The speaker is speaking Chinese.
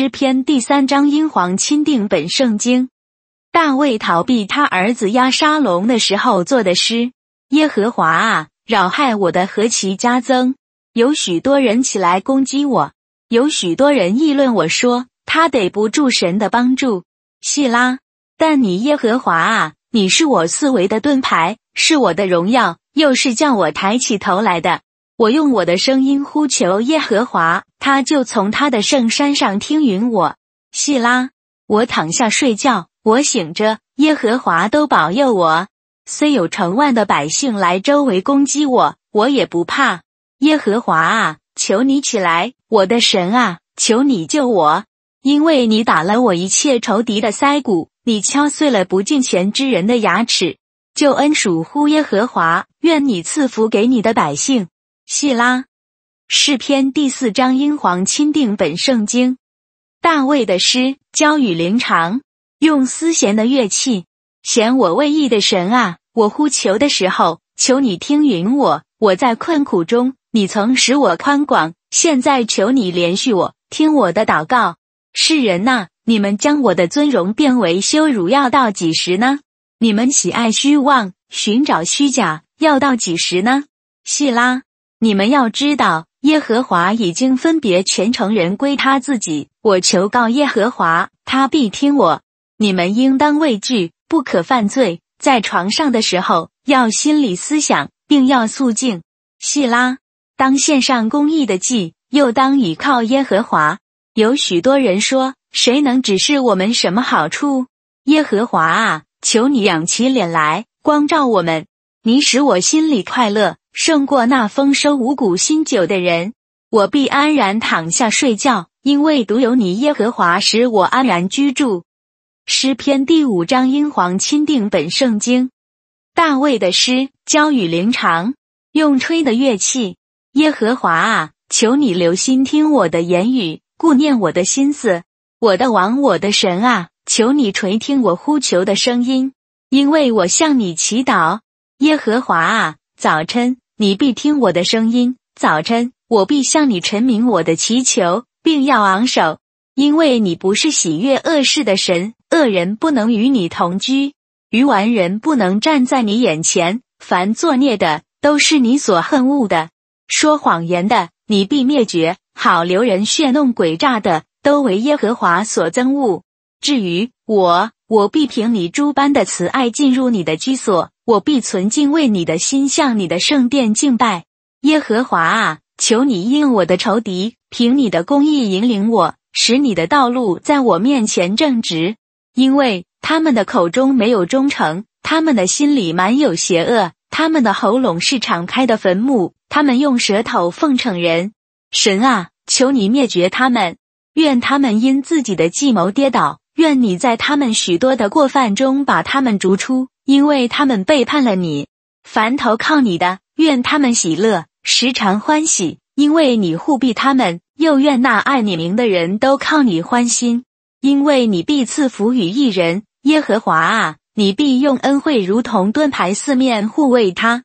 诗篇第三章英皇钦定本圣经。大卫逃避他儿子押沙龙的时候做的诗：耶和华啊，扰害我的何其加增！有许多人起来攻击我，有许多人议论我说他得不住神的帮助。细拉，但你耶和华啊，你是我四围的盾牌，是我的荣耀，又是叫我抬起头来的。我用我的声音呼求耶和华，他就从他的圣山上听允我。细拉，我躺下睡觉，我醒着，耶和华都保佑我。虽有成万的百姓来周围攻击我，我也不怕。耶和华啊，求你起来，我的神啊，求你救我，因为你打了我一切仇敌的腮骨，你敲碎了不敬虔之人的牙齿。救恩属乎耶和华，愿你赐福给你的百姓。细拉，诗篇第四章英皇钦定本圣经。大卫的诗，交与灵长，用丝弦的乐器，弦我未意的神啊！我呼求的时候，求你听允我。我在困苦中，你曾使我宽广，现在求你连续我，听我的祷告。世人呐，你们将我的尊荣变为羞辱，要到几时呢？你们喜爱虚妄，寻找虚假，要到几时呢？细拉。你们要知道，耶和华已经分别全城人归他自己。我求告耶和华，他必听我。你们应当畏惧，不可犯罪。在床上的时候，要心里思想，并要肃静。细拉，当献上公义的祭，又当倚靠耶和华。有许多人说，谁能指示我们什么好处？耶和华啊，求你仰起脸来，光照我们。你使我心里快乐。胜过那丰收五谷新酒的人，我必安然躺下睡觉，因为独有你耶和华使我安然居住。诗篇第五章英皇钦定本圣经，大卫的诗，交与灵长，用吹的乐器。耶和华啊，求你留心听我的言语，顾念我的心思。我的王，我的神啊，求你垂听我呼求的声音，因为我向你祈祷。耶和华啊。早晨，你必听我的声音；早晨，我必向你陈明我的祈求，并要昂首，因为你不是喜悦恶事的神，恶人不能与你同居，愚顽人不能站在你眼前。凡作孽的，都是你所恨恶的；说谎言的，你必灭绝；好留人血弄诡诈的，都为耶和华所憎恶。至于我，我必凭你诸般的慈爱进入你的居所。我必存敬畏你的心，向你的圣殿敬拜。耶和华啊，求你应我的仇敌，凭你的公义引领我，使你的道路在我面前正直。因为他们的口中没有忠诚，他们的心里满有邪恶，他们的喉咙是敞开的坟墓，他们用舌头奉承人。神啊，求你灭绝他们，愿他们因自己的计谋跌倒，愿你在他们许多的过犯中把他们逐出。因为他们背叛了你，凡投靠你的，愿他们喜乐，时常欢喜，因为你护庇他们；又愿那爱你名的人都靠你欢心，因为你必赐福与一人。耶和华啊，你必用恩惠如同盾牌四面护卫他。